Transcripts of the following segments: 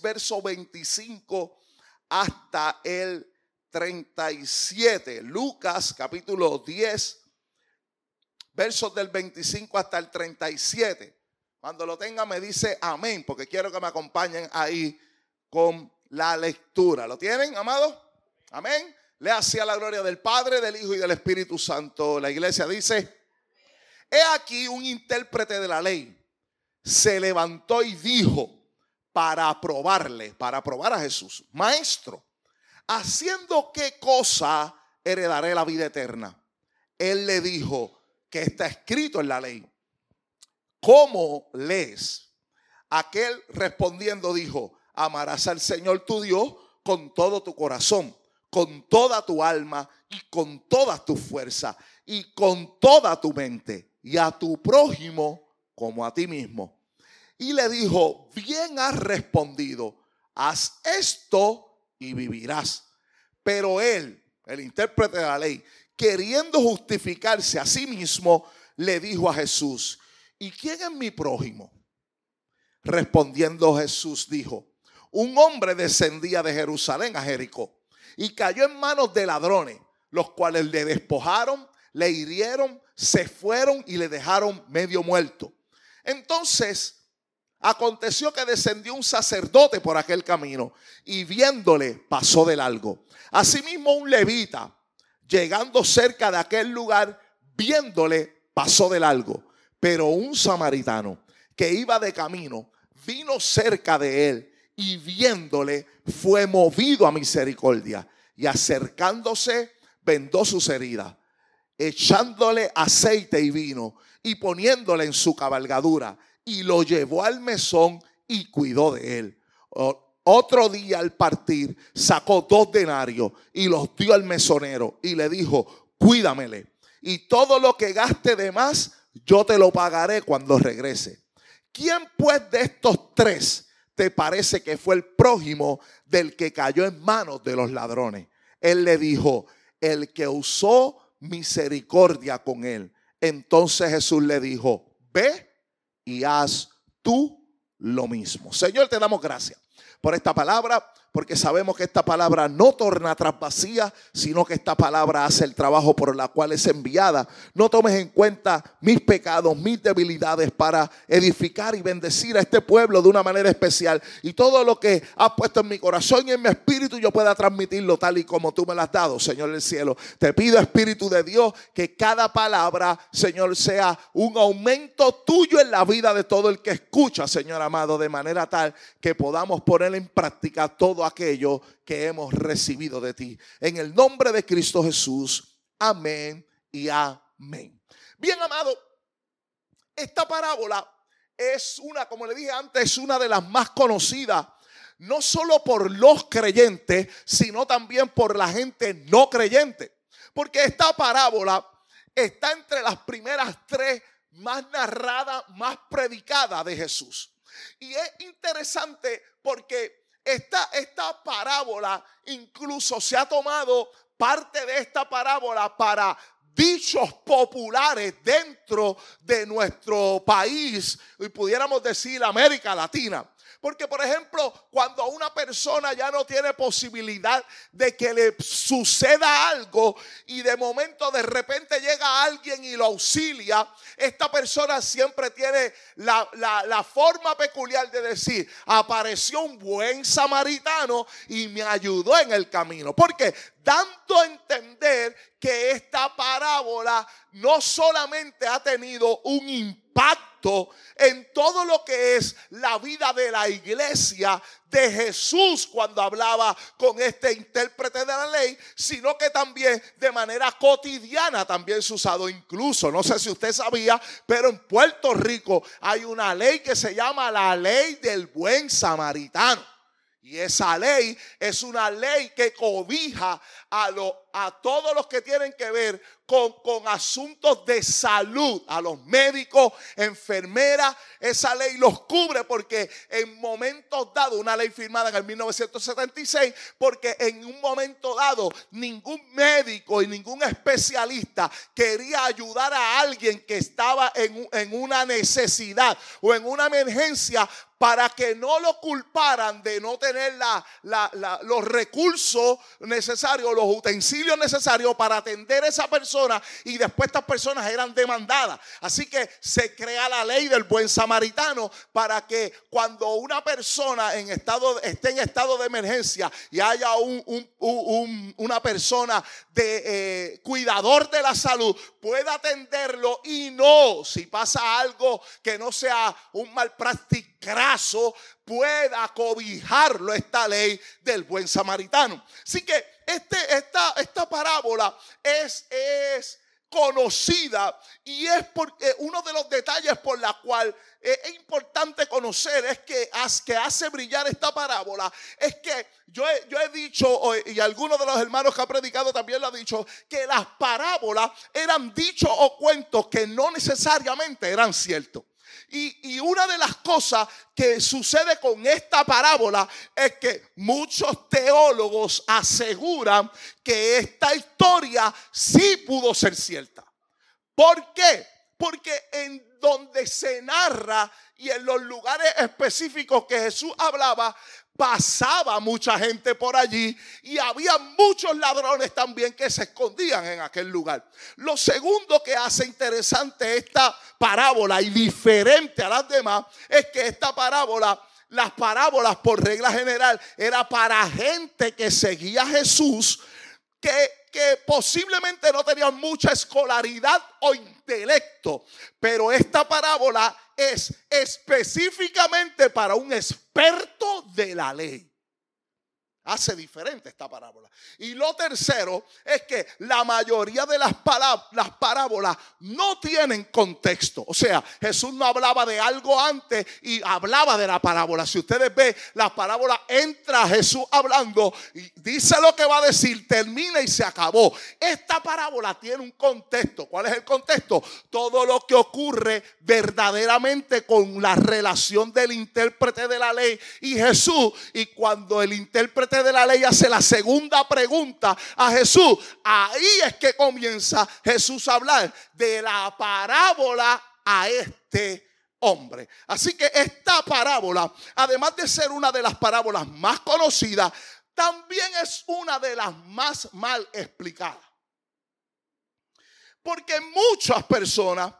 Verso 25 hasta el 37. Lucas capítulo 10, versos del 25 hasta el 37. Cuando lo tenga me dice amén, porque quiero que me acompañen ahí con la lectura. ¿Lo tienen, amado? Amén. Le hacía la gloria del Padre, del Hijo y del Espíritu Santo. La iglesia dice, he aquí un intérprete de la ley. Se levantó y dijo, para aprobarle, para aprobar a Jesús. Maestro, ¿haciendo qué cosa heredaré la vida eterna? Él le dijo que está escrito en la ley. ¿Cómo lees? Aquel respondiendo dijo, amarás al Señor tu Dios con todo tu corazón, con toda tu alma y con toda tu fuerza y con toda tu mente y a tu prójimo como a ti mismo y le dijo, bien has respondido, haz esto y vivirás. Pero él, el intérprete de la ley, queriendo justificarse a sí mismo, le dijo a Jesús, ¿y quién es mi prójimo? Respondiendo Jesús dijo, un hombre descendía de Jerusalén a Jericó y cayó en manos de ladrones, los cuales le despojaron, le hirieron, se fueron y le dejaron medio muerto. Entonces Aconteció que descendió un sacerdote por aquel camino y viéndole pasó de largo. Asimismo un levita, llegando cerca de aquel lugar, viéndole pasó de largo. Pero un samaritano que iba de camino vino cerca de él y viéndole fue movido a misericordia y acercándose vendó sus heridas, echándole aceite y vino y poniéndole en su cabalgadura y lo llevó al mesón y cuidó de él. Otro día al partir sacó dos denarios y los dio al mesonero y le dijo, cuídamele. Y todo lo que gaste de más, yo te lo pagaré cuando regrese. ¿Quién pues de estos tres te parece que fue el prójimo del que cayó en manos de los ladrones? Él le dijo, el que usó misericordia con él. Entonces Jesús le dijo, ve y haz tú lo mismo. Señor, te damos gracias por esta palabra porque sabemos que esta palabra no torna atrás vacía, sino que esta palabra hace el trabajo por la cual es enviada. No tomes en cuenta mis pecados, mis debilidades para edificar y bendecir a este pueblo de una manera especial. Y todo lo que has puesto en mi corazón y en mi espíritu yo pueda transmitirlo tal y como tú me lo has dado, Señor del cielo. Te pido, Espíritu de Dios, que cada palabra, Señor, sea un aumento tuyo en la vida de todo el que escucha, Señor amado, de manera tal que podamos poner en práctica todo aquello que hemos recibido de ti. En el nombre de Cristo Jesús. Amén y amén. Bien, amado, esta parábola es una, como le dije antes, es una de las más conocidas, no solo por los creyentes, sino también por la gente no creyente. Porque esta parábola está entre las primeras tres más narradas, más predicadas de Jesús. Y es interesante porque esta, esta parábola incluso se ha tomado parte de esta parábola para dichos populares dentro de nuestro país y pudiéramos decir América Latina. Porque, por ejemplo, cuando una persona ya no tiene posibilidad de que le suceda algo y de momento de repente llega alguien y lo auxilia, esta persona siempre tiene la, la forma peculiar de decir, apareció un buen samaritano y me ayudó en el camino. Porque dando a entender que esta parábola no solamente ha tenido un impacto, en todo lo que es la vida de la iglesia de Jesús cuando hablaba con este intérprete de la ley, sino que también de manera cotidiana también se ha usado incluso. No sé si usted sabía, pero en Puerto Rico hay una ley que se llama la ley del buen samaritano. Y esa ley es una ley que cobija a, lo, a todos los que tienen que ver con, con, asuntos de salud, a los médicos, enfermeras. Esa ley los cubre porque en momentos dados, una ley firmada en el 1976, porque en un momento dado ningún médico y ningún especialista quería ayudar a alguien que estaba en, en una necesidad o en una emergencia para que no lo culparan de no tener la, los recursos necesarios, los utensilios necesarios para atender a esa persona y después estas personas eran demandadas. Así que se crea la ley del buen samaritano para que cuando una persona en estado, esté en estado de emergencia y haya un, una persona de eh, cuidador de la salud, pueda atenderlo y no, si pasa algo que no sea un mal práctico graso pueda cobijarlo esta ley del buen samaritano. Así que este, esta, esta parábola es, es conocida y es porque uno de los detalles por la cual es importante conocer es que, que hace brillar esta parábola es que yo he, yo he dicho y algunos de los hermanos que ha predicado también lo ha dicho que las parábolas eran dichos o cuentos que no necesariamente eran ciertos. Y, una de las cosas que sucede con esta parábola es que muchos teólogos aseguran que esta historia sí pudo ser cierta. ¿Por qué? Porque en donde se narra y en los lugares específicos que Jesús hablaba, pasaba mucha gente por allí y había muchos ladrones también que se escondían en aquel lugar. Lo segundo que hace interesante esta parábola y diferente a las demás es que esta parábola las parábolas por regla general era para gente que seguía a Jesús que, posiblemente no tenían mucha escolaridad o intelecto, pero esta parábola es específicamente para un experto de la ley. Hace diferente esta parábola. Y lo tercero es que la mayoría de las, las parábolas no tienen contexto. O sea, Jesús no hablaba de algo antes y hablaba de la parábola. Si ustedes ven, la parábola entra Jesús hablando y dice lo que va a decir, termina y se acabó. Esta parábola tiene un contexto. ¿Cuál es el contexto? Todo lo que ocurre verdaderamente con la relación del intérprete de la ley y Jesús. Y cuando el intérprete de la ley hace la segunda pregunta a Jesús, ahí es que comienza Jesús a hablar de la parábola a este hombre. Así que esta parábola, además de ser una de las parábolas más conocidas, también es una de las más mal explicadas. Porque muchas personas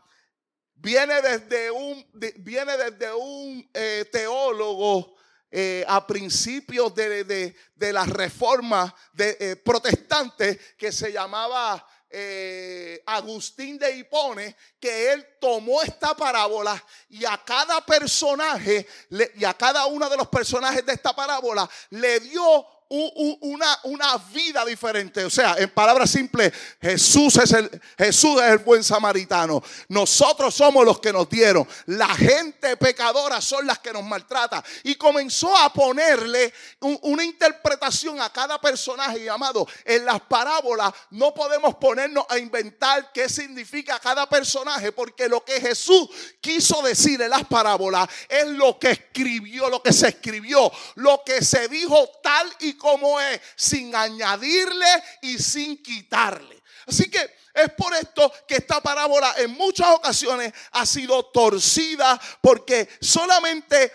viene desde un, viene desde un eh, teólogo eh, a principios de, la reforma de, eh, protestante que se llamaba eh, Agustín de Hipone, que él tomó esta parábola y a cada personaje y a cada uno de los personajes de esta parábola le dio una, una vida diferente. O sea, en palabras simples, Jesús es, el, Jesús es el buen samaritano. Nosotros somos los que nos dieron. La gente pecadora son las que nos maltrata. Y comenzó a ponerle una interpretación a cada personaje. Y amado, en las parábolas no podemos ponernos a inventar qué significa cada personaje. Porque lo que Jesús quiso decir en las parábolas es lo que escribió, lo que se escribió, lo que se dijo tal y como es, sin añadirle y sin quitarle. Así que es por esto que esta parábola en muchas ocasiones ha sido torcida porque solamente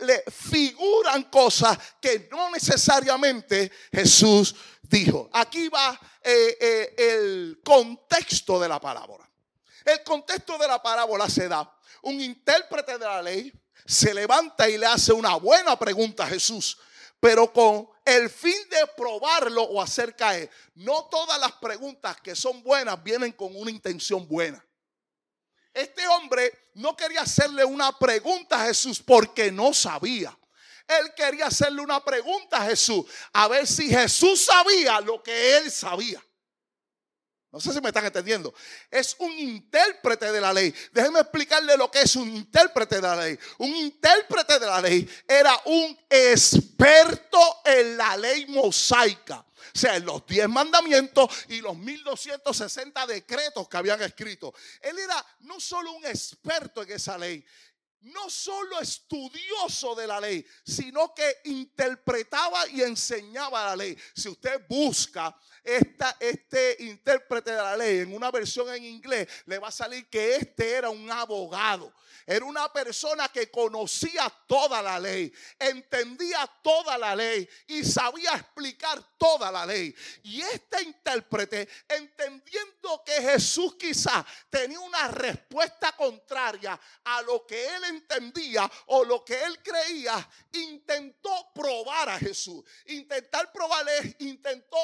le, figuran cosas que no necesariamente Jesús dijo. Aquí va eh, eh, el contexto de la parábola. El contexto de la parábola se da. Un intérprete de la ley se levanta y le hace una buena pregunta a Jesús pero con el fin de probarlo o hacer caer. No todas las preguntas que son buenas vienen con una intención buena. este hombre no quería hacerle una pregunta a Jesús porque no sabía. Él quería hacerle una pregunta a Jesús, a ver si Jesús sabía lo que él sabía. No sé si me están entendiendo. Es un intérprete de la ley. Déjenme explicarle lo que es un intérprete de la ley. Un intérprete de la ley era un experto en la ley mosaica. O sea, en los 10 mandamientos y los 1260 decretos que habían escrito. Él era no solo un experto en esa ley, no solo estudioso de la ley, sino que interpretaba y enseñaba la ley. Si usted busca esta, este intérprete de la ley en una versión en inglés, le va a salir que este era un abogado. Era una persona que conocía toda la ley, entendía toda la ley y sabía explicar toda la ley. Y este intérprete, entendiendo que Jesús quizá tenía una respuesta contraria a lo que él entendía o lo que él creía, intentó probar a Jesús. Intentar probarle, intentó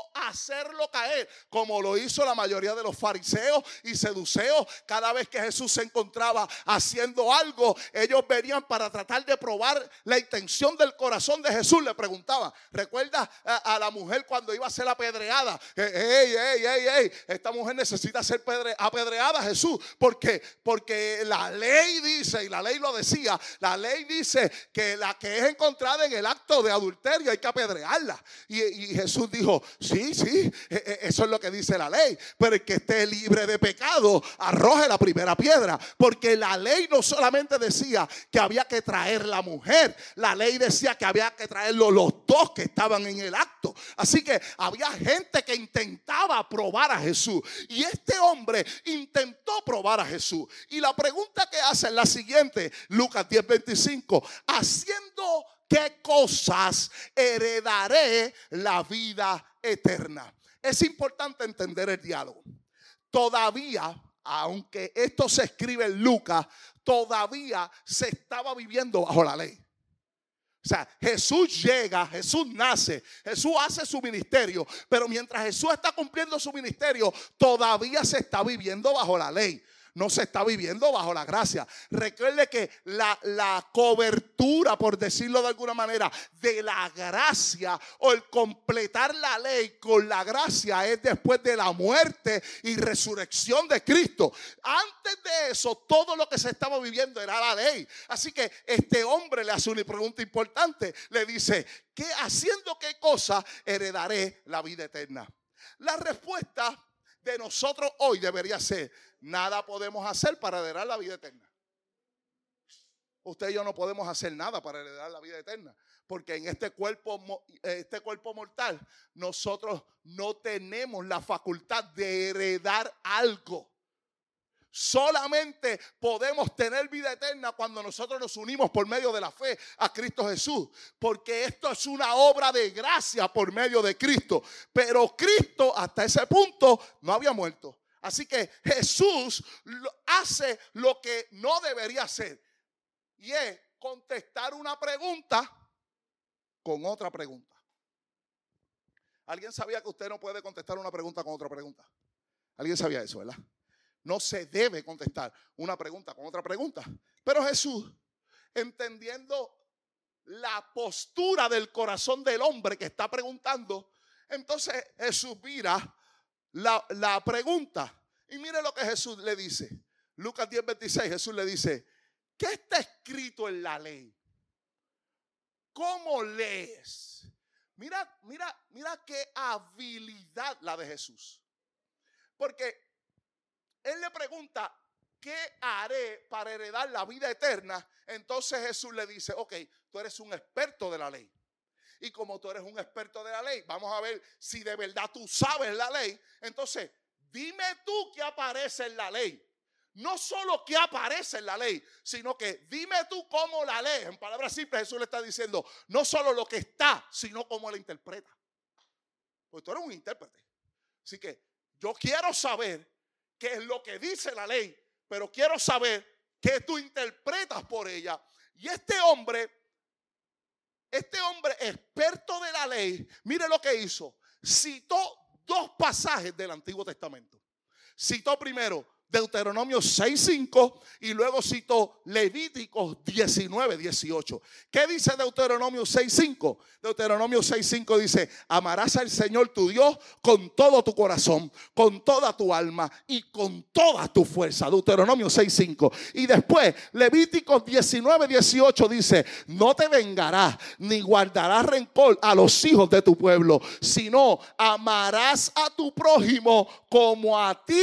hacerlo caer, como lo hizo la mayoría de los fariseos y seduceos cada vez que Jesús se encontraba haciendo algo, ellos venían para tratar de probar la intención del corazón de Jesús. Le preguntaba, ¿recuerda a, la mujer cuando iba a ser apedreada? Ey, ey, ey, ey, esta mujer necesita ser apedreada, Jesús, porque, porque la ley dice, y la ley lo decía, la ley dice que la que es encontrada en el acto de adulterio hay que apedrearla. Y, y Jesús dijo, sí, sí, eso es lo que dice la ley, pero el que esté libre de pecado, arroje la primera piedra, porque la ley no solamente decía que había que traer la mujer, la ley decía que había que traerlo los dos que estaban en el acto. Así que había gente que intentaba probar a Jesús. Y este hombre intentó probar a Jesús. Y la pregunta que hace es la siguiente, Lucas 10:25, haciendo qué cosas heredaré la vida eterna. Es importante entender el diálogo. Todavía aunque esto se escribe en Lucas, todavía se estaba viviendo bajo la ley. O sea, Jesús llega, Jesús nace, Jesús hace su ministerio, pero mientras Jesús está cumpliendo su ministerio, todavía se está viviendo bajo la ley no se está viviendo bajo la gracia. Recuerde que la, la, cobertura, por decirlo de alguna manera, de la gracia o el completar la ley con la gracia es después de la muerte y resurrección de Cristo. Antes de eso, todo lo que se estaba viviendo era la ley. Así que este hombre le hace una pregunta importante. Le dice, ¿qué haciendo qué cosa heredaré la vida eterna? La respuesta de nosotros hoy debería ser, nada podemos hacer para heredar la vida eterna. Usted y yo no podemos hacer nada para heredar la vida eterna. Porque en este cuerpo, este cuerpo mortal, nosotros no tenemos la facultad de heredar algo. Solamente podemos tener vida eterna cuando nosotros nos unimos por medio de la fe a Cristo Jesús. Porque esto es una obra de gracia por medio de Cristo. Pero Cristo hasta ese punto no había muerto. Así que Jesús hace lo que no debería hacer. Y es contestar una pregunta con otra pregunta. ¿Alguien sabía que usted no puede contestar una pregunta con otra pregunta? ¿Alguien sabía eso, verdad? No se debe contestar una pregunta con otra pregunta. Pero Jesús, entendiendo la postura del corazón del hombre que está preguntando, entonces Jesús mira la, pregunta. Y mire lo que Jesús le dice. Lucas 10, 26, Jesús le dice, ¿qué está escrito en la ley? ¿Cómo lees? Mira, mira, mira qué habilidad la de Jesús. Porque él le pregunta, ¿qué haré para heredar la vida eterna? Entonces Jesús le dice, ok, tú eres un experto de la ley. Y como tú eres un experto de la ley, vamos a ver si de verdad tú sabes la ley. Entonces, dime tú qué aparece en la ley. No solo qué aparece en la ley, sino que dime tú cómo la ley. En palabras simples, Jesús le está diciendo, no solo lo que está, sino cómo la interpreta. Pues tú eres un intérprete. Así que yo quiero saber qué es lo que dice la ley, pero quiero saber qué tú interpretas por ella. Y este hombre, este hombre experto de la ley, mire lo que hizo. Citó dos pasajes del Antiguo Testamento. Citó primero Deuteronomio 6.5 y luego citó Levíticos 19, 18. ¿Qué dice Deuteronomio 6.5? Deuteronomio 6.5 dice, amarás al Señor tu Dios con todo tu corazón, con toda tu alma y con toda tu fuerza. Deuteronomio 6.5. Y después Levíticos 19, 18 dice, no te vengarás ni guardarás rencor a los hijos de tu pueblo, sino amarás a tu prójimo como a ti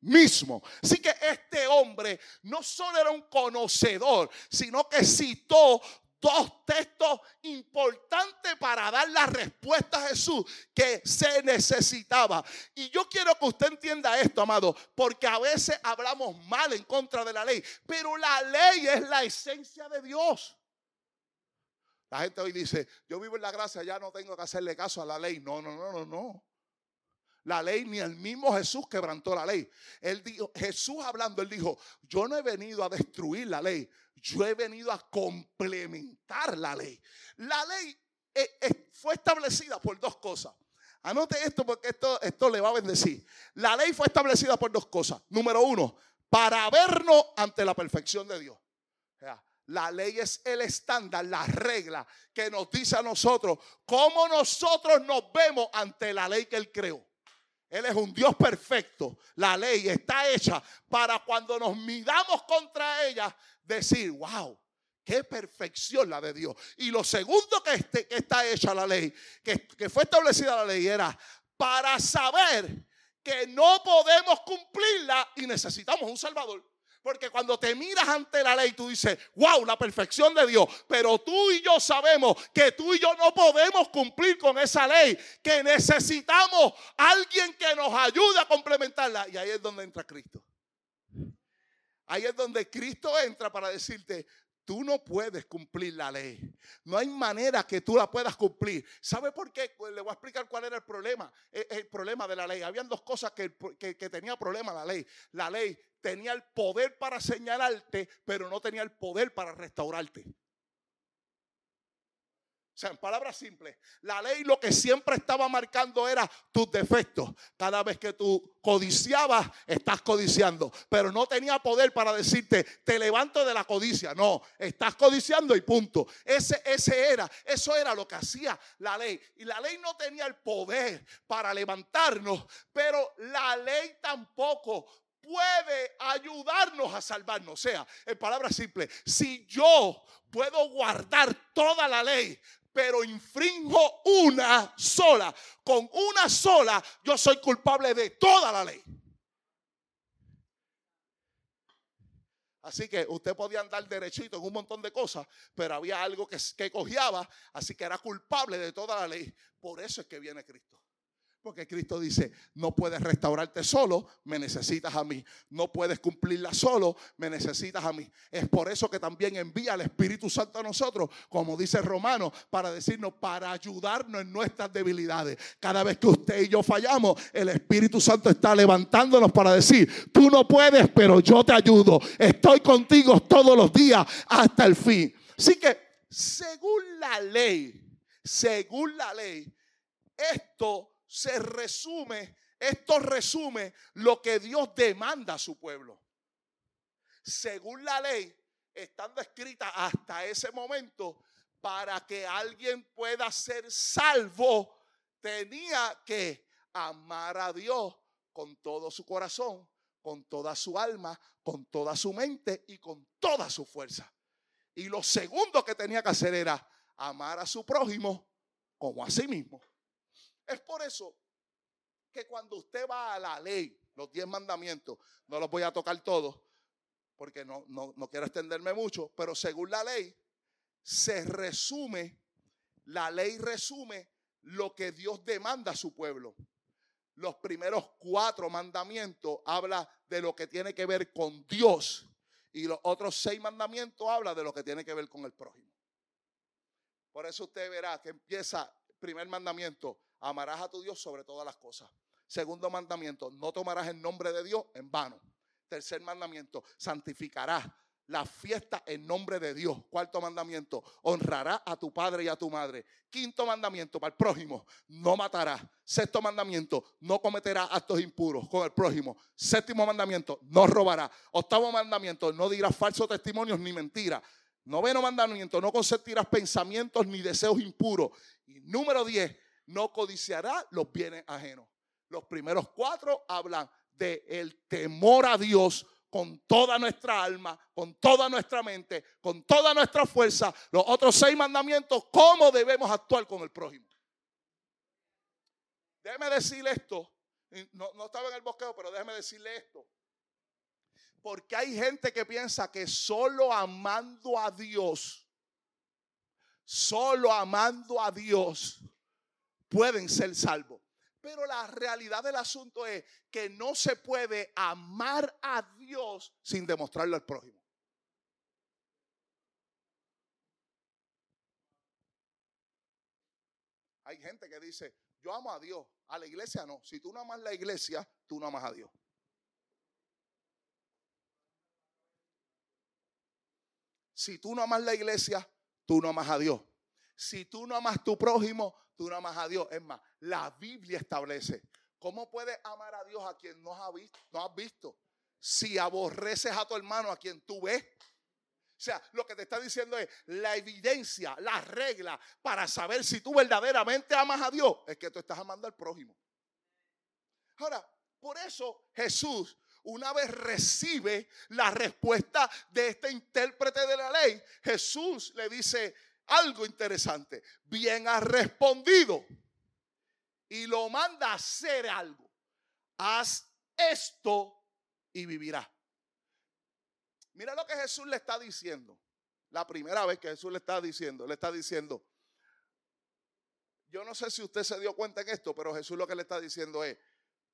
mismo. Así que este hombre no solo era un conocedor, sino que citó dos textos importantes para dar la respuesta a Jesús que se necesitaba. Y yo quiero que usted entienda esto, amado, porque a veces hablamos mal en contra de la ley, pero la ley es la esencia de Dios. La gente hoy dice, yo vivo en la gracia, ya no tengo que hacerle caso a la ley. No, no, no, no, no la ley, ni el mismo Jesús quebrantó la ley. Él dijo, Jesús hablando, él dijo, yo no he venido a destruir la ley, yo he venido a complementar la ley. La ley eh, eh, fue establecida por dos cosas. Anote esto porque esto, esto le va a bendecir. La ley fue establecida por dos cosas. Número uno, para vernos ante la perfección de Dios. la ley es el estándar, la regla que nos dice a nosotros cómo nosotros nos vemos ante la ley que Él creó. Él es un Dios perfecto. La ley está hecha para cuando nos midamos contra ella, decir, wow, qué perfección la de Dios. Y lo segundo que, este, está hecha la ley, que fue establecida la ley, era para saber que no podemos cumplirla y necesitamos un Salvador. Porque cuando te miras ante la ley, tú dices, wow, la perfección de Dios. Pero tú y yo sabemos que tú y yo no podemos cumplir con esa ley, que necesitamos alguien que nos ayude a complementarla. Y ahí es donde entra Cristo. Ahí es donde Cristo entra para decirte, Tú no puedes cumplir la ley. No hay manera que tú la puedas cumplir. ¿Sabe por qué? Pues le voy a explicar cuál era el problema. El, el problema de la ley. Habían dos cosas que, que, que, tenía problema la ley. La ley tenía el poder para señalarte, pero no tenía el poder para restaurarte. O sea, en palabras simples, la ley lo que siempre estaba marcando era tus defectos. Cada vez que tú codiciabas, estás codiciando. Pero no tenía poder para decirte, te levanto de la codicia. No, estás codiciando y punto. Ese, ese era, eso era lo que hacía la ley. Y la ley no tenía el poder para levantarnos, pero la ley tampoco puede ayudarnos a salvarnos. O sea, en palabras simples, si yo puedo guardar toda la ley, pero infringo una sola. Con una sola yo soy culpable de toda la ley. Así que usted podía andar derechito en un montón de cosas, pero había algo que, que cogiaba, así que era culpable de toda la ley. Por eso es que viene Cristo. Porque Cristo dice, no puedes restaurarte solo, me necesitas a mí. No puedes cumplirla solo, me necesitas a mí. Es por eso que también envía al Espíritu Santo a nosotros, como dice Romano, para decirnos, para ayudarnos en nuestras debilidades. Cada vez que usted y yo fallamos, el Espíritu Santo está levantándonos para decir, tú no puedes, pero yo te ayudo. Estoy contigo todos los días hasta el fin. Así que, según la ley, según la ley, esto se resume, esto resume lo que Dios demanda a su pueblo. Según la ley, estando escrita hasta ese momento, para que alguien pueda ser salvo, tenía que amar a Dios con todo su corazón, con toda su alma, con toda su mente y con toda su fuerza. Y lo segundo que tenía que hacer era amar a su prójimo como a sí mismo. Es por eso que cuando usted va a la ley, los diez mandamientos, no los voy a tocar todos, porque no, no, no quiero extenderme mucho, pero según la ley, se resume, la ley resume lo que Dios demanda a su pueblo. Los primeros cuatro mandamientos habla de lo que tiene que ver con Dios y los otros seis mandamientos habla de lo que tiene que ver con el prójimo. Por eso usted verá que empieza primer mandamiento, amarás a tu Dios sobre todas las cosas. Segundo mandamiento, no tomarás el nombre de Dios en vano. Tercer mandamiento, santificarás la fiesta en nombre de Dios. Cuarto mandamiento, honrará a tu padre y a tu madre. Quinto mandamiento, para el prójimo, no matará. Sexto mandamiento, no cometerá actos impuros con el prójimo. Séptimo mandamiento, no robará. Octavo mandamiento, no dirás falsos testimonios ni mentiras. Noveno mandamiento, no consentirás pensamientos ni deseos impuros. Número diez, no codiciará los bienes ajenos. Los primeros cuatro hablan de el temor a Dios con toda nuestra alma, con toda nuestra mente, con toda nuestra fuerza. Los otros seis mandamientos, cómo debemos actuar con el prójimo. Déjeme decirle esto. No, no estaba en el bosqueo, pero déjeme decirle esto. Porque hay gente que piensa que solo amando a Dios, solo amando a Dios, pueden ser salvos. Pero la realidad del asunto es que no se puede amar a Dios sin demostrarlo al prójimo. Hay gente que dice, yo amo a Dios, a la iglesia no. Si tú no amas la iglesia, tú no amas a Dios. Si tú no amas la iglesia, tú no amas a Dios. Si tú no amas tu prójimo, tú no amas a Dios. Es más, la Biblia establece cómo puedes amar a Dios a quien no has visto. No has visto. Si aborreces a tu hermano a quien tú ves. O sea, lo que te está diciendo es la evidencia, la regla para saber si tú verdaderamente amas a Dios es que tú estás amando al prójimo. Ahora, por eso Jesús una vez recibe la respuesta de este intérprete de la ley, Jesús le dice, algo interesante. Bien ha respondido. Y lo manda a hacer algo. Haz esto y vivirá. Mira lo que Jesús le está diciendo. La primera vez que Jesús le está diciendo, le está diciendo, yo no sé si usted se dio cuenta en esto, pero Jesús lo que le está diciendo es,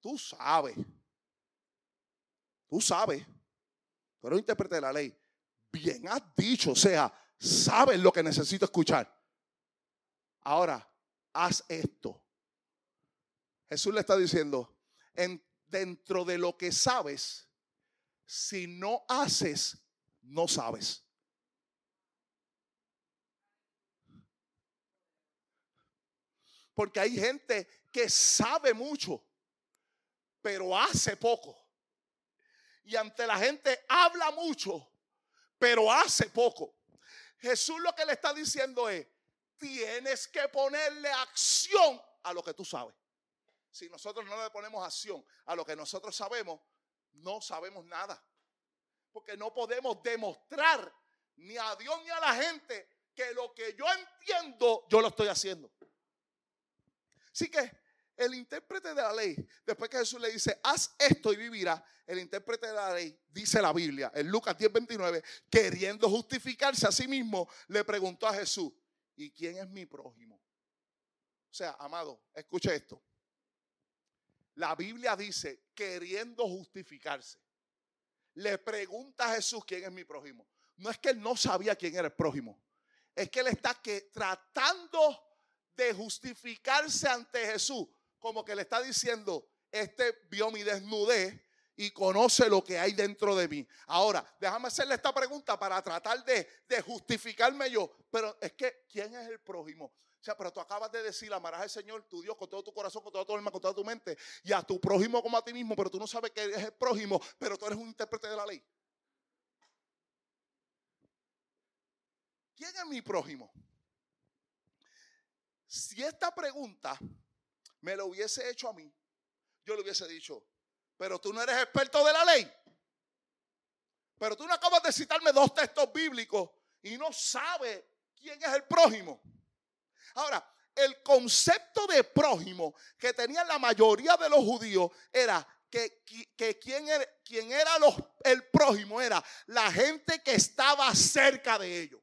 tú sabes, tú sabes, eres intérprete de la ley, bien has dicho, o sea, sabes lo que necesito escuchar. Ahora, haz esto. Jesús le está diciendo, en, dentro de lo que sabes, si no haces, no sabes. Porque hay gente que sabe mucho, pero hace poco. Y ante la gente habla mucho, pero hace poco. Jesús lo que le está diciendo es, tienes que ponerle acción a lo que tú sabes. Si nosotros no le ponemos acción a lo que nosotros sabemos, no sabemos nada. Porque no podemos demostrar ni a Dios ni a la gente que lo que yo entiendo, yo lo estoy haciendo. Así que el intérprete de la ley, después que Jesús le dice, haz esto y vivirá, el intérprete de la ley, dice la Biblia, en Lucas 10, 29, queriendo justificarse a sí mismo, le preguntó a Jesús, ¿y quién es mi prójimo? O sea, amado, escuche esto. La Biblia dice, queriendo justificarse, le pregunta a Jesús quién es mi prójimo. No es que él no sabía quién era el prójimo, es que él está que tratando de justificarse ante Jesús como que le está diciendo, este vio mi desnudez y conoce lo que hay dentro de mí. Ahora, déjame hacerle esta pregunta para tratar de, de, justificarme yo. Pero es que, ¿quién es el prójimo? O sea, pero tú acabas de decir, amarás al Señor, tu Dios, con todo tu corazón, con toda tu alma, con toda tu mente, y a tu prójimo como a ti mismo, pero tú no sabes que es el prójimo, pero tú eres un intérprete de la ley. ¿Quién es mi prójimo? Si esta pregunta me lo hubiese hecho a mí, yo le hubiese dicho, pero tú no eres experto de la ley. Pero tú no acabas de citarme dos textos bíblicos y no sabes quién es el prójimo. Ahora, el concepto de prójimo que tenían la mayoría de los judíos era que, que quien era, quien era los, el prójimo era la gente que estaba cerca de ellos.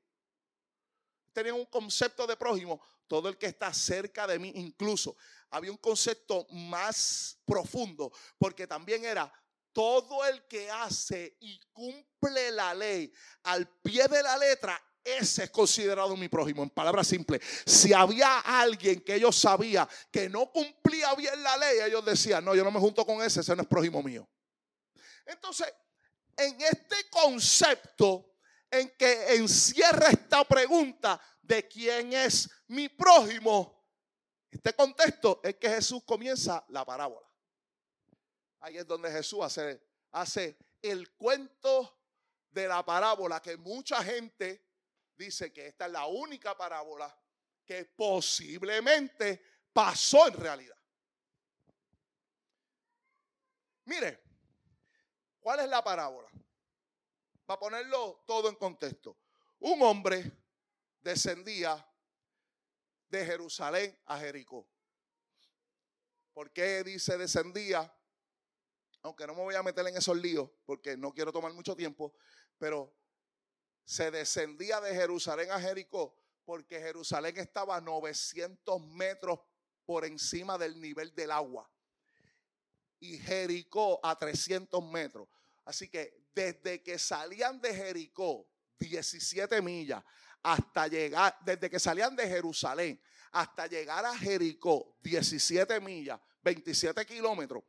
Tenían un concepto de prójimo, todo el que está cerca de mí, incluso había un concepto más profundo, porque también era todo el que hace y cumple la ley al pie de la letra, ese es considerado mi prójimo. En palabras simples, si había alguien que ellos sabían que no cumplía bien la ley, ellos decían, no, yo no me junto con ese, ese no es prójimo mío. Entonces, en este concepto, en que encierra esta pregunta de quién es mi prójimo, este contexto es que Jesús comienza la parábola. Ahí es donde Jesús hace, el cuento de la parábola que mucha gente dice que esta es la única parábola que posiblemente pasó en realidad. Mire, ¿cuál es la parábola? Para ponerlo todo en contexto. Un hombre descendía de Jerusalén a Jericó. ¿Por qué dice descendía? Aunque no me voy a meter en esos líos porque no quiero tomar mucho tiempo, pero se descendía de Jerusalén a Jericó porque Jerusalén estaba a 900 metros por encima del nivel del agua y Jericó a 300 metros. Así que desde que salían de Jericó, 17 millas, hasta llegar, desde que salían de Jerusalén hasta llegar a Jericó, 17 millas, 27 kilómetros,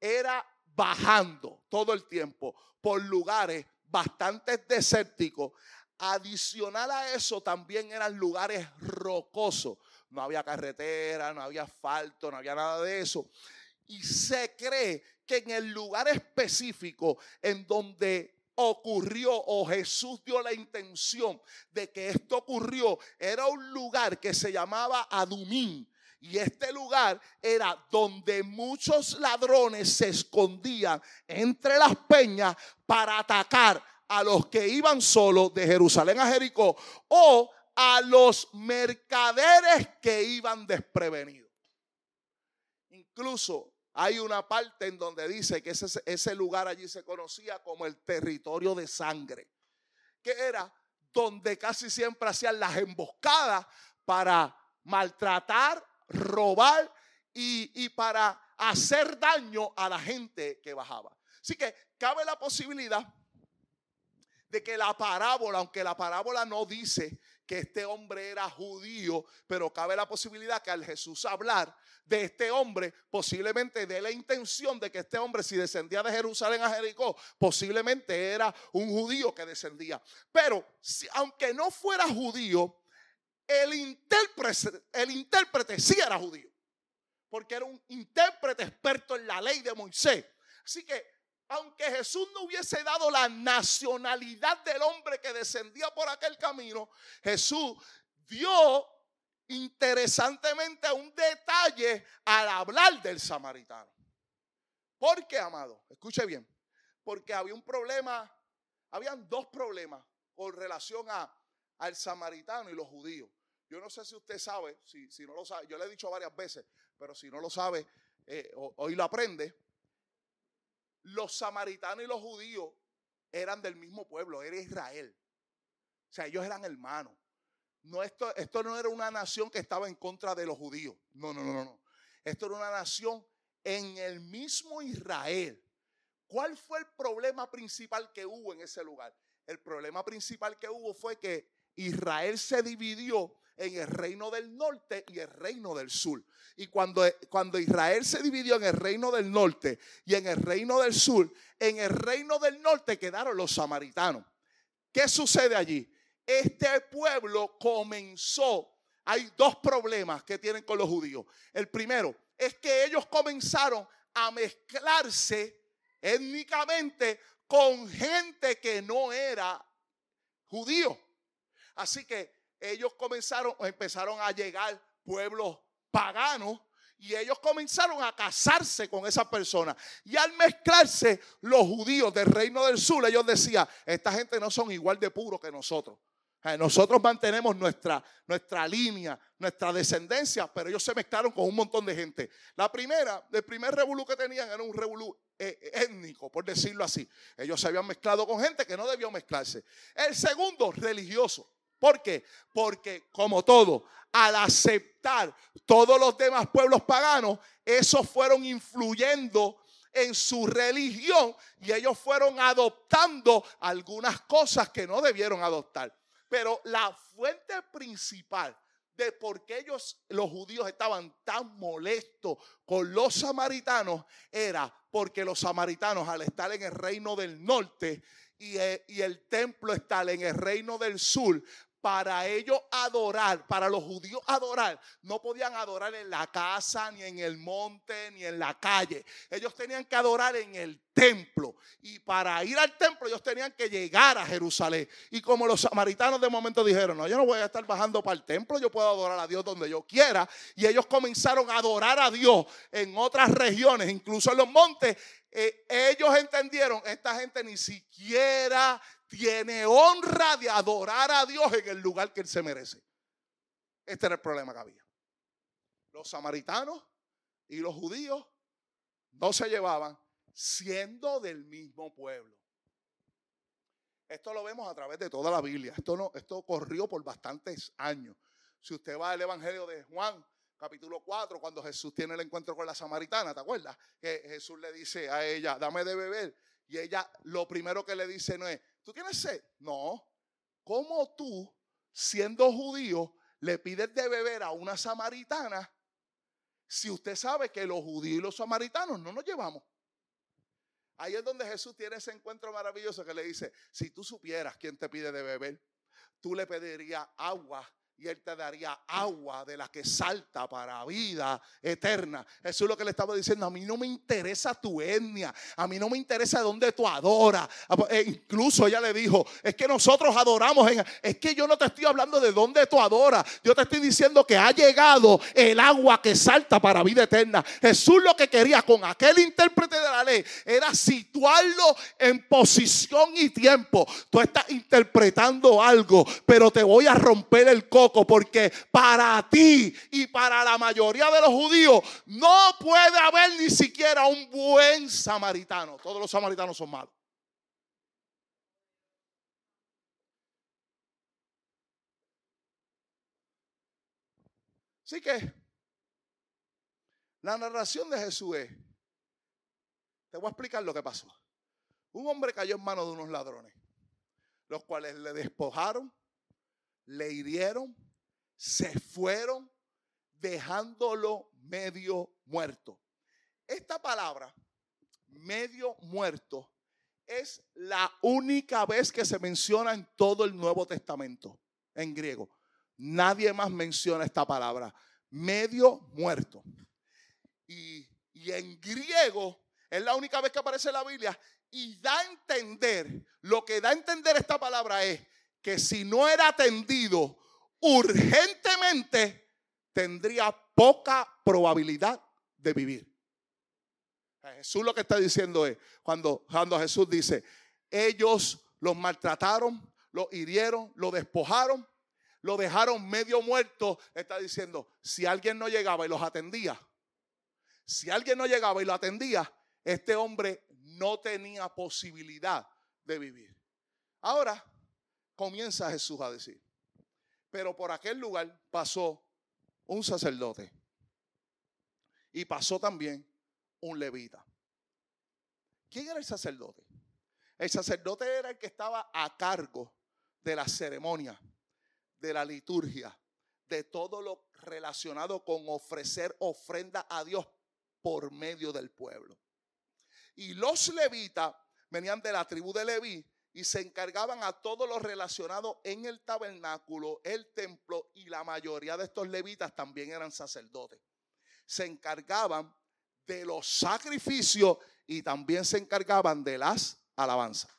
era bajando todo el tiempo por lugares bastante desérticos. Adicional a eso también eran lugares rocosos. No había carretera, no había asfalto, no había nada de eso. Y se cree que en el lugar específico en donde ocurrió o Jesús dio la intención de que esto ocurrió, era un lugar que se llamaba Adumín. Y este lugar era donde muchos ladrones se escondían entre las peñas para atacar a los que iban solos de Jerusalén a Jericó o a los mercaderes que iban desprevenidos. Incluso hay una parte en donde dice que ese, lugar allí se conocía como el territorio de sangre, que era donde casi siempre hacían las emboscadas para maltratar, robar y, y para hacer daño a la gente que bajaba. Así que cabe la posibilidad de que la parábola, aunque la parábola no dice que este hombre era judío, pero cabe la posibilidad que al Jesús hablar de este hombre, posiblemente de la intención de que este hombre, si descendía de Jerusalén a Jericó, posiblemente era un judío que descendía. Pero si, aunque no fuera judío, el intérprete, el intérprete sí era judío, porque era un intérprete experto en la ley de Moisés. Así que aunque Jesús no hubiese dado la nacionalidad del hombre que descendía por aquel camino, Jesús dio interesantemente un detalle al hablar del samaritano. ¿Por qué, amado? Escuche bien. Porque había un problema, habían dos problemas con relación a, al samaritano y los judíos. Yo no sé si usted sabe, si, si no lo sabe, yo le he dicho varias veces, pero si no lo sabe, eh, hoy lo aprende los samaritanos y los judíos eran del mismo pueblo, era Israel. O sea, ellos eran hermanos. No, esto, esto no era una nación que estaba en contra de los judíos. No, no, no, no. Esto era una nación en el mismo Israel. ¿Cuál fue el problema principal que hubo en ese lugar? El problema principal que hubo fue que Israel se dividió en el reino del norte y el reino del sur. Y cuando, cuando Israel se dividió en el reino del norte y en el reino del sur, en el reino del norte quedaron los samaritanos. ¿Qué sucede allí? Este pueblo comenzó, hay dos problemas que tienen con los judíos. El primero es que ellos comenzaron a mezclarse étnicamente con gente que no era judío. Así que ellos comenzaron, empezaron a llegar pueblos paganos y ellos comenzaron a casarse con esas personas. Y al mezclarse los judíos del reino del sur, ellos decían, esta gente no son igual de puros que nosotros. Nosotros mantenemos nuestra, nuestra línea, nuestra descendencia, pero ellos se mezclaron con un montón de gente. La primera, el primer revolú que tenían era un revolú eh, étnico, por decirlo así. Ellos se habían mezclado con gente que no debió mezclarse. El segundo, religioso. ¿Por qué? Porque como todo, al aceptar todos los demás pueblos paganos, esos fueron influyendo en su religión y ellos fueron adoptando algunas cosas que no debieron adoptar. Pero la fuente principal de por qué ellos, los judíos, estaban tan molestos con los samaritanos era porque los samaritanos, al estar en el reino del norte y, eh, el templo está en el reino del sur, para ellos adorar, para los judíos adorar, no podían adorar en la casa, ni en el monte, ni en la calle. Ellos tenían que adorar en el templo. Y para ir al templo ellos tenían que llegar a Jerusalén. Y como los samaritanos de momento dijeron, no, yo no voy a estar bajando para el templo, yo puedo adorar a Dios donde yo quiera. Y ellos comenzaron a adorar a Dios en otras regiones, incluso en los montes. Eh, ellos entendieron, esta gente ni siquiera tiene honra de adorar a Dios en el lugar que Él se merece. Este era el problema que había. Los samaritanos y los judíos no se llevaban siendo del mismo pueblo. Esto lo vemos a través de toda la Biblia. Esto, no, esto corrió por bastantes años. Si usted va al Evangelio de Juan, capítulo 4, cuando Jesús tiene el encuentro con la samaritana, ¿te acuerdas? Que Jesús le dice a ella, dame de beber. Y ella lo primero que le dice no es, ¿Tú tienes sed? No. ¿Cómo tú, siendo judío, le pides de beber a una samaritana si usted sabe que los judíos y los samaritanos no nos llevamos? Ahí es donde Jesús tiene ese encuentro maravilloso que le dice, si tú supieras quién te pide de beber, tú le pedirías agua y Él te daría agua de la que salta para vida eterna. Eso es lo que le estaba diciendo. A mí no me interesa tu etnia. A mí no me interesa dónde tú adoras. Ah, pues, e incluso ella le dijo, es que nosotros adoramos. Es que yo no te estoy hablando de dónde tú adoras. Yo te estoy diciendo que ha llegado el agua que salta para vida eterna. Jesús lo que quería con aquel intérprete de la ley era situarlo en posición y tiempo. Tú estás interpretando algo, pero te voy a romper el corazón porque para ti y para la mayoría de los judíos no puede haber ni siquiera un buen samaritano. Todos los samaritanos son malos. Así que la narración de Jesús es, te voy a explicar lo que pasó. Un hombre cayó en manos de unos ladrones, los cuales le despojaron le hirieron, se fueron dejándolo medio muerto. Esta palabra, medio muerto, es la única vez que se menciona en todo el Nuevo Testamento, en griego. Nadie más menciona esta palabra, medio muerto. Y, y en griego es la única vez que aparece en la Biblia y da a entender, lo que da a entender esta palabra es que si no era atendido urgentemente, tendría poca probabilidad de vivir. Jesús lo que está diciendo es, cuando, cuando Jesús dice, ellos los maltrataron, los hirieron, lo despojaron, lo dejaron medio muerto, está diciendo, si alguien no llegaba y los atendía, si alguien no llegaba y lo atendía, este hombre no tenía posibilidad de vivir. Ahora, comienza Jesús a decir. Pero por aquel lugar pasó un sacerdote y pasó también un levita. ¿Quién era el sacerdote? El sacerdote era el que estaba a cargo de la ceremonia, de la liturgia, de todo lo relacionado con ofrecer ofrenda a Dios por medio del pueblo. Y los levitas venían de la tribu de Leví y se encargaban a todo lo relacionado en el tabernáculo, el templo y la mayoría de estos levitas también eran sacerdotes. Se encargaban de los sacrificios y también se encargaban de las alabanzas.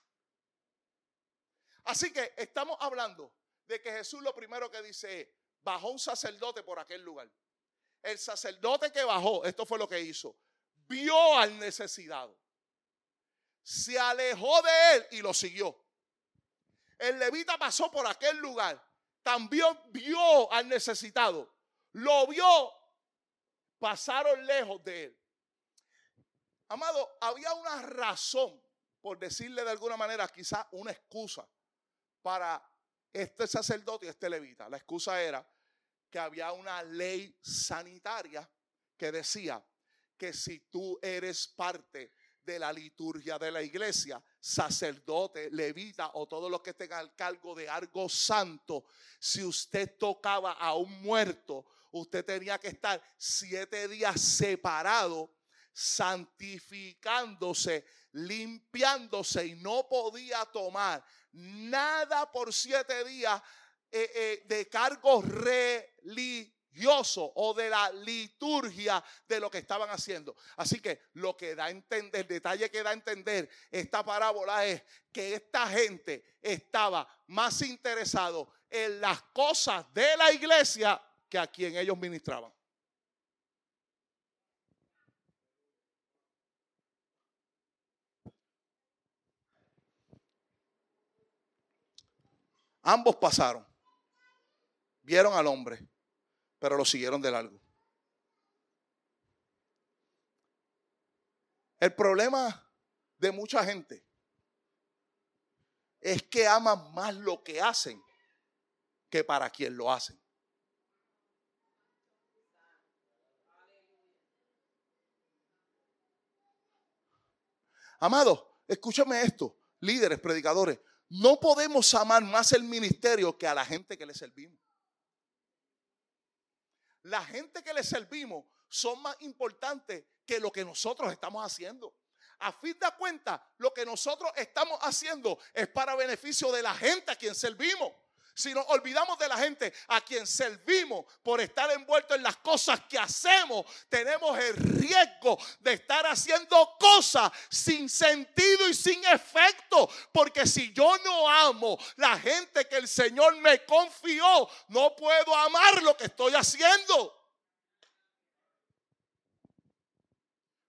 Así que estamos hablando de que Jesús lo primero que dice es, bajó un sacerdote por aquel lugar. El sacerdote que bajó, esto fue lo que hizo, vio al necesitado se alejó de él y lo siguió. El levita pasó por aquel lugar, también vio al necesitado, lo vio, pasaron lejos de él. Amado, había una razón, por decirle de alguna manera, quizá una excusa para este sacerdote y este levita. La excusa era que había una ley sanitaria que decía que si tú eres parte de la liturgia de la iglesia, sacerdote, levita o todos los que estén al cargo de algo santo, si usted tocaba a un muerto, usted tenía que estar siete días separado santificándose, limpiándose y no podía tomar nada por siete días eh, eh, de cargos religiosos o de la liturgia de lo que estaban haciendo. Así que lo que da a entender, el detalle que da a entender esta parábola es que esta gente estaba más interesado en las cosas de la iglesia que a quien ellos ministraban. Ambos pasaron, vieron al hombre, pero lo siguieron de largo. El problema de mucha gente es que aman más lo que hacen que para quien lo hacen. Amado, escúchame esto, líderes, predicadores. No podemos amar más el ministerio que a la gente que le servimos. La gente que le servimos son más importantes que lo que nosotros estamos haciendo. A fin de cuentas, lo que nosotros estamos haciendo es para beneficio de la gente a quien servimos si nos olvidamos de la gente a quien servimos por estar envueltos en las cosas que hacemos, tenemos el riesgo de estar haciendo cosas sin sentido y sin efecto. Porque si yo no amo la gente que el Señor me confió, no puedo amar lo que estoy haciendo.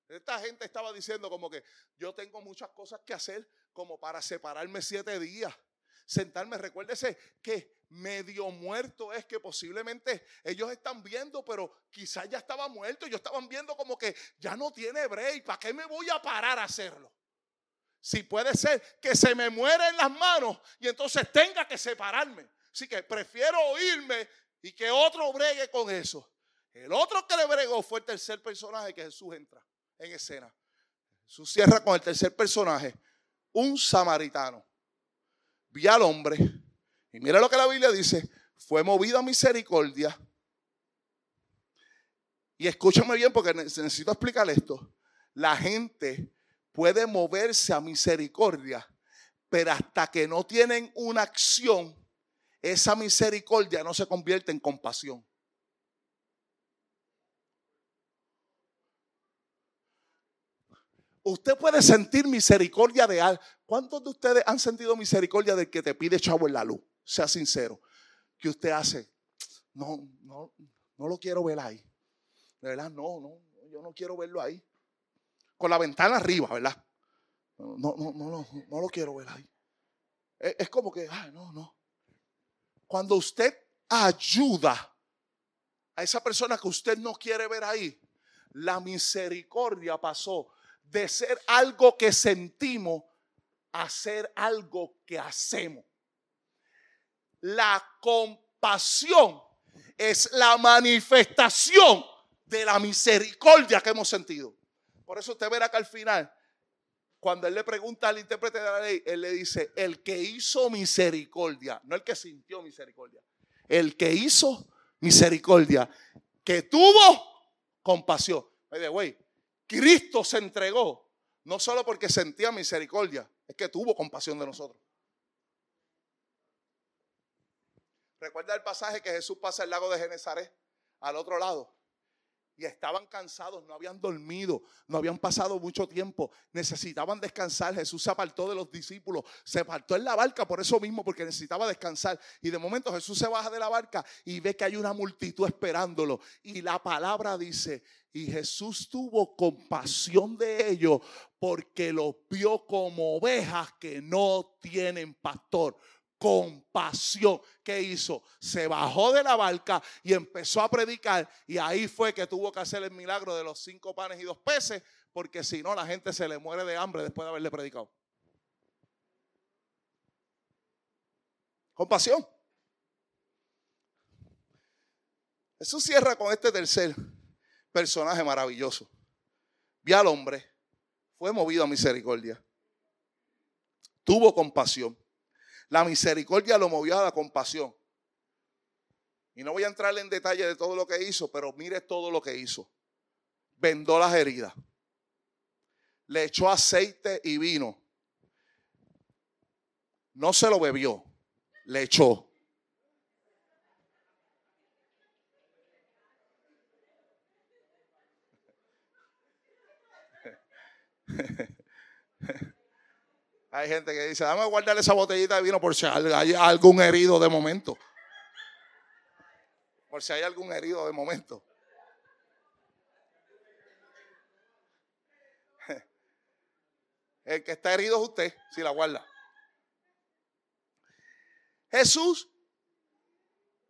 Esta gente estaba diciendo como que yo tengo muchas cosas que hacer como para separarme siete días sentarme. Recuérdese que medio muerto es que posiblemente ellos están viendo, pero quizás ya estaba muerto. Ellos estaban viendo como que ya no tiene break. ¿Para qué me voy a parar a hacerlo? Si puede ser que se me muera en las manos y entonces tenga que separarme. Así que prefiero oírme y que otro bregue con eso. El otro que le bregó fue el tercer personaje que Jesús entra en escena. Jesús cierra con el tercer personaje, un samaritano vi al hombre, y mira lo que la Biblia dice, fue movido a misericordia. Y escúchame bien porque necesito explicar esto. La gente puede moverse a misericordia, pero hasta que no tienen una acción, esa misericordia no se convierte en compasión. Usted puede sentir misericordia de alguien. ¿Cuántos de ustedes han sentido misericordia del que te pide chavo en la luz? Sea sincero. Que usted hace, no, no, no lo quiero ver ahí. De verdad, no, no, yo no quiero verlo ahí. Con la ventana arriba, ¿verdad? No, no, no, no, no lo quiero ver ahí. Es, como que, ay, no, no. Cuando usted ayuda a esa persona que usted no quiere ver ahí, la misericordia pasó de ser algo que sentimos a ser algo que hacemos. La compasión es la manifestación de la misericordia que hemos sentido. Por eso usted verá que al final, cuando él le pregunta al intérprete de la ley, él le dice, el que hizo misericordia, no el que sintió misericordia, el que hizo misericordia, que tuvo compasión. Güey, Cristo se entregó, no solo porque sentía misericordia, es que tuvo compasión de nosotros. Recuerda el pasaje que Jesús pasa el lago de Genezaret al otro lado y estaban cansados, no habían dormido, no habían pasado mucho tiempo, necesitaban descansar. Jesús se apartó de los discípulos, se apartó en la barca por eso mismo, porque necesitaba descansar. Y de momento Jesús se baja de la barca y ve que hay una multitud esperándolo. Y la palabra dice, y Jesús tuvo compasión de ellos porque los vio como ovejas que no tienen pastor compasión. ¿Qué hizo? Se bajó de la barca y empezó a predicar. Y ahí fue que tuvo que hacer el milagro de los cinco panes y dos peces, porque si no, la gente se le muere de hambre después de haberle predicado. Compasión. Eso cierra con este tercer personaje maravilloso. Vi al hombre, fue movido a misericordia, tuvo compasión la misericordia lo movió a la compasión. Y no voy a entrar en detalle de todo lo que hizo, pero mire todo lo que hizo. Vendó las heridas. le echó aceite y vino. No se lo bebió, le echó. Hay gente que dice, dame a guardar esa botellita de vino por si hay algún herido de momento. Por si hay algún herido de momento. El que está herido es usted, si la guarda. Jesús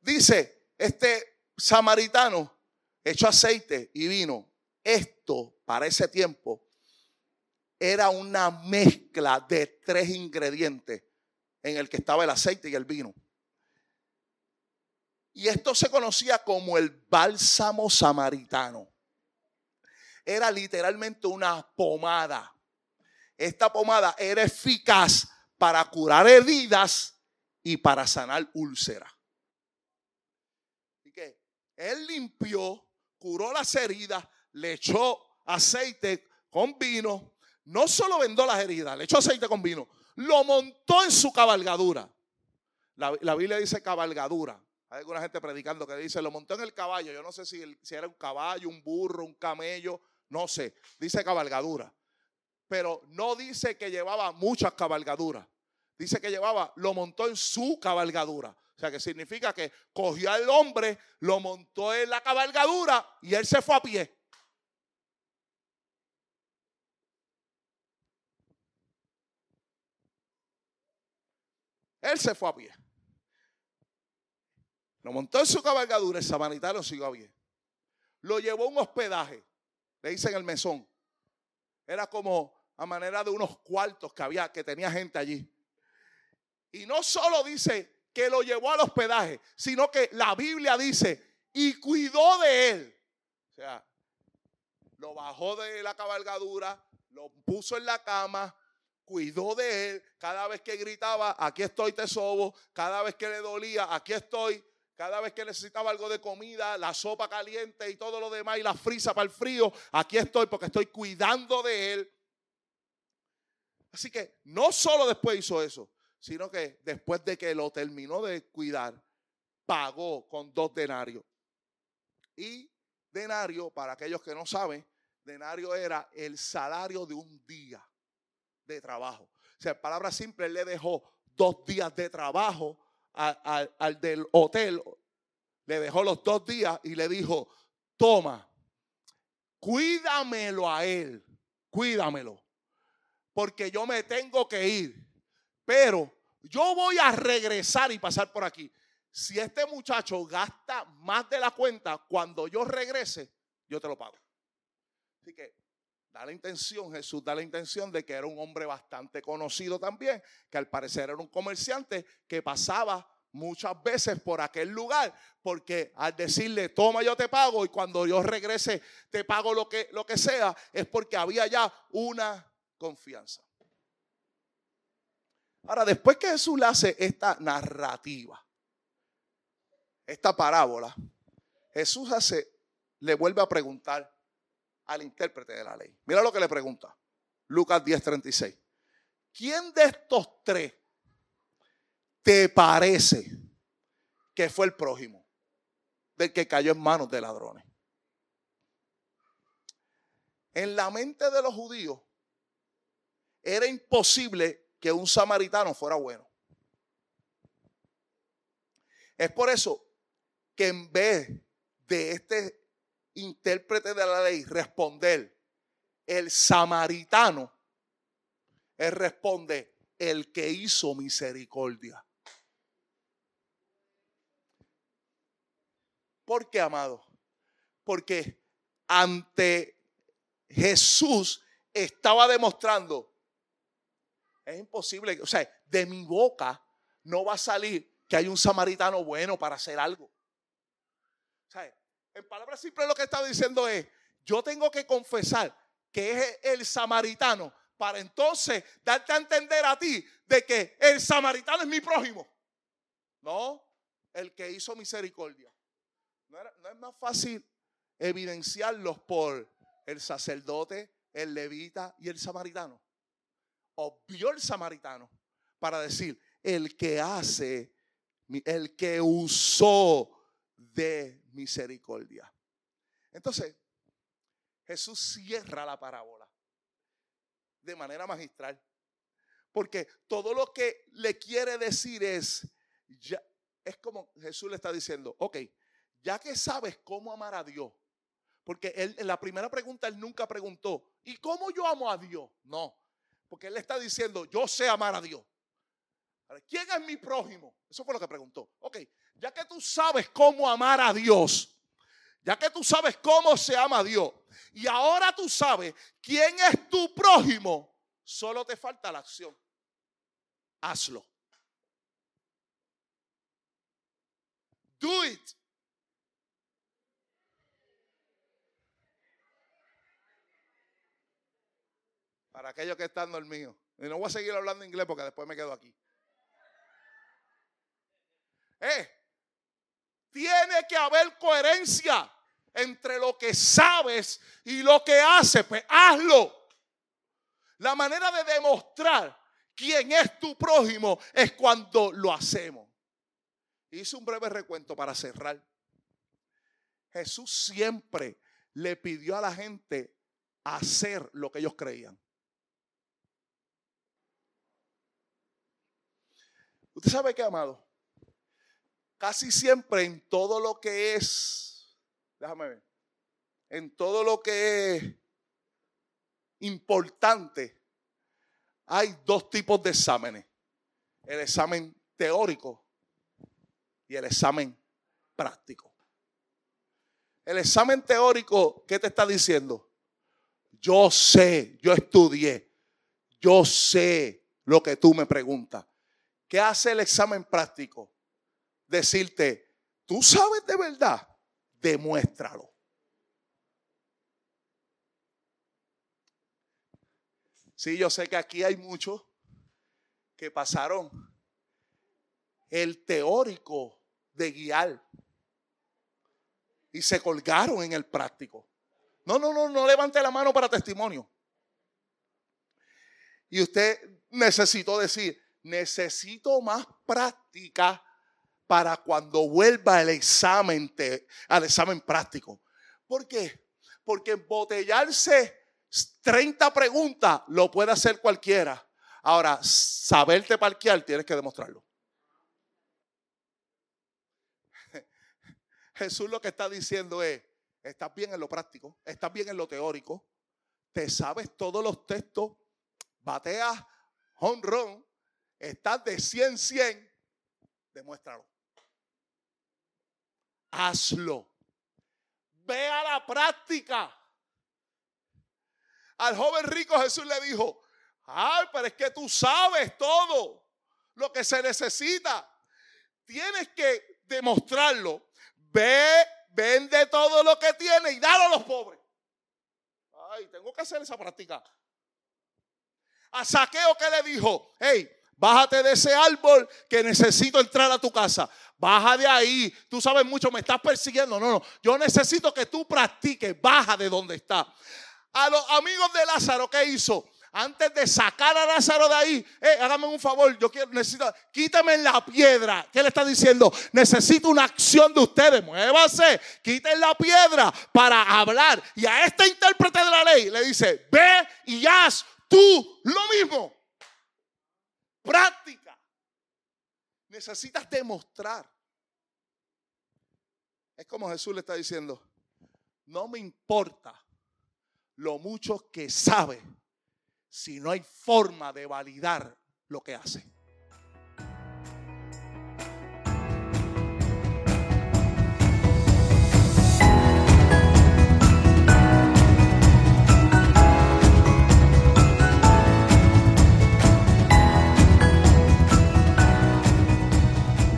dice, este samaritano echó aceite y vino. Esto para ese tiempo era una mezcla de tres ingredientes en el que estaba el aceite y el vino. Y esto se conocía como el bálsamo samaritano. Era literalmente una pomada. Esta pomada era eficaz para curar heridas y para sanar úlceras. Y que él limpió, curó las heridas, le echó aceite con vino no solo vendó las heridas, le echó aceite con vino, lo montó en su cabalgadura. La, Biblia dice cabalgadura. Hay alguna gente predicando que dice, lo montó en el caballo. Yo no sé si, si era un caballo, un burro, un camello, no sé. Dice cabalgadura. Pero no dice que llevaba muchas cabalgaduras. Dice que llevaba, lo montó en su cabalgadura. O sea, que significa que cogió al hombre, lo montó en la cabalgadura y él se fue a pie. Él se fue a pie. Lo montó en su cabalgadura, el samaritano siguió a pie. Lo llevó a un hospedaje, le dicen el mesón. Era como a manera de unos cuartos que había, que tenía gente allí. Y no solo dice que lo llevó al hospedaje, sino que la Biblia dice, y cuidó de él. O sea, lo bajó de la cabalgadura, lo puso en la cama, cuidó de él. Cada vez que gritaba, aquí estoy, te sobo. Cada vez que le dolía, aquí estoy. Cada vez que necesitaba algo de comida, la sopa caliente y todo lo demás y la frisa para el frío, aquí estoy porque estoy cuidando de él. Así que no solo después hizo eso, sino que después de que lo terminó de cuidar, pagó con dos denarios. Y denario, para aquellos que no saben, denario era el salario de un día de trabajo. O sea, en palabras simples, le dejó dos días de trabajo al, del hotel. Le dejó los dos días y le dijo, toma, cuídamelo a él, cuídamelo, porque yo me tengo que ir. Pero yo voy a regresar y pasar por aquí. Si este muchacho gasta más de la cuenta, cuando yo regrese, yo te lo pago. Así que da la intención, Jesús da la intención de que era un hombre bastante conocido también, que al parecer era un comerciante que pasaba muchas veces por aquel lugar, porque al decirle, toma, yo te pago, y cuando yo regrese, te pago lo que, lo que sea, es porque había ya una confianza. Ahora, después que Jesús le hace esta narrativa, esta parábola, Jesús hace, le vuelve a preguntar, al intérprete de la ley. Mira lo que le pregunta. Lucas 10:36. ¿Quién de estos tres te parece que fue el prójimo del que cayó en manos de ladrones? En la mente de los judíos era imposible que un samaritano fuera bueno. Es por eso que en vez de este intérprete de la ley responder, el samaritano, él responde, el que hizo misericordia. ¿Por qué, amado? Porque ante Jesús estaba demostrando, es imposible, o sea, de mi boca no va a salir que hay un samaritano bueno para hacer algo. En palabras simples lo que está diciendo es, yo tengo que confesar que es el samaritano para entonces darte a entender a ti de que el samaritano es mi prójimo. No, el que hizo misericordia. No, es más fácil evidenciarlos por el sacerdote, el levita y el samaritano. Obvió el samaritano para decir, el que hace, el que usó de misericordia. Entonces, Jesús cierra la parábola de manera magistral. Porque todo lo que le quiere decir es, ya, es como Jesús le está diciendo, ok, ya que sabes cómo amar a Dios, porque él, en la primera pregunta él nunca preguntó, ¿y cómo yo amo a Dios? No, porque él le está diciendo, yo sé amar a Dios. ¿Quién es mi prójimo? Eso fue lo que preguntó. Ok, ya que tú sabes cómo amar a Dios, ya que tú sabes cómo se ama a Dios, y ahora tú sabes quién es tu prójimo, solo te falta la acción. Hazlo. Do it. Para aquellos que están dormidos. Y no voy a seguir hablando inglés porque después me quedo aquí. Eh, tiene que haber coherencia entre lo que sabes y lo que haces. Pues hazlo. La manera de demostrar quién es tu prójimo es cuando lo hacemos. Hice un breve recuento para cerrar. Jesús siempre le pidió a la gente hacer lo que ellos creían. ¿Usted sabe qué, amado? Casi siempre en todo lo que es, déjame ver, en todo lo que es importante, hay dos tipos de exámenes. El examen teórico y el examen práctico. El examen teórico, ¿qué te está diciendo? Yo sé, yo estudié, yo sé lo que tú me preguntas. ¿Qué hace el examen práctico? Decirte, tú sabes de verdad, demuéstralo. Sí, yo sé que aquí hay muchos que pasaron el teórico de guiar y se colgaron en el práctico. No, no, no, no levante la mano para testimonio. Y usted necesitó decir, necesito más práctica para cuando vuelva el examen, al examen práctico. ¿Por qué? Porque embotellarse 30 preguntas lo puede hacer cualquiera. Ahora, saberte parquear tienes que demostrarlo. Jesús lo que está diciendo es, estás bien en lo práctico, estás bien en lo teórico, te sabes todos los textos, bateas honrón, estás de 100 100, demuéstralo. Hazlo. Ve a la práctica. Al joven rico Jesús le dijo, ay, pero es que tú sabes todo lo que se necesita. Tienes que demostrarlo. Ve, vende todo lo que tiene y dalo a los pobres. Ay, tengo que hacer esa práctica. A Saqueo que le dijo, hey, bájate de ese árbol que necesito entrar a tu casa. Baja de ahí. Tú sabes mucho, me estás persiguiendo. No, no. Yo necesito que tú practiques. Baja de donde está. A los amigos de Lázaro, ¿qué hizo? Antes de sacar a Lázaro de ahí, eh, hágame un favor, yo quiero, necesito, quítame la piedra. ¿Qué le está diciendo? Necesito una acción de ustedes, muévase, quiten la piedra para hablar. Y a este intérprete de la ley le dice, ve y haz tú lo mismo. Práctica. Necesitas demostrar. Es como Jesús le está diciendo, no me importa lo mucho que sabe si no hay forma de validar lo que hace.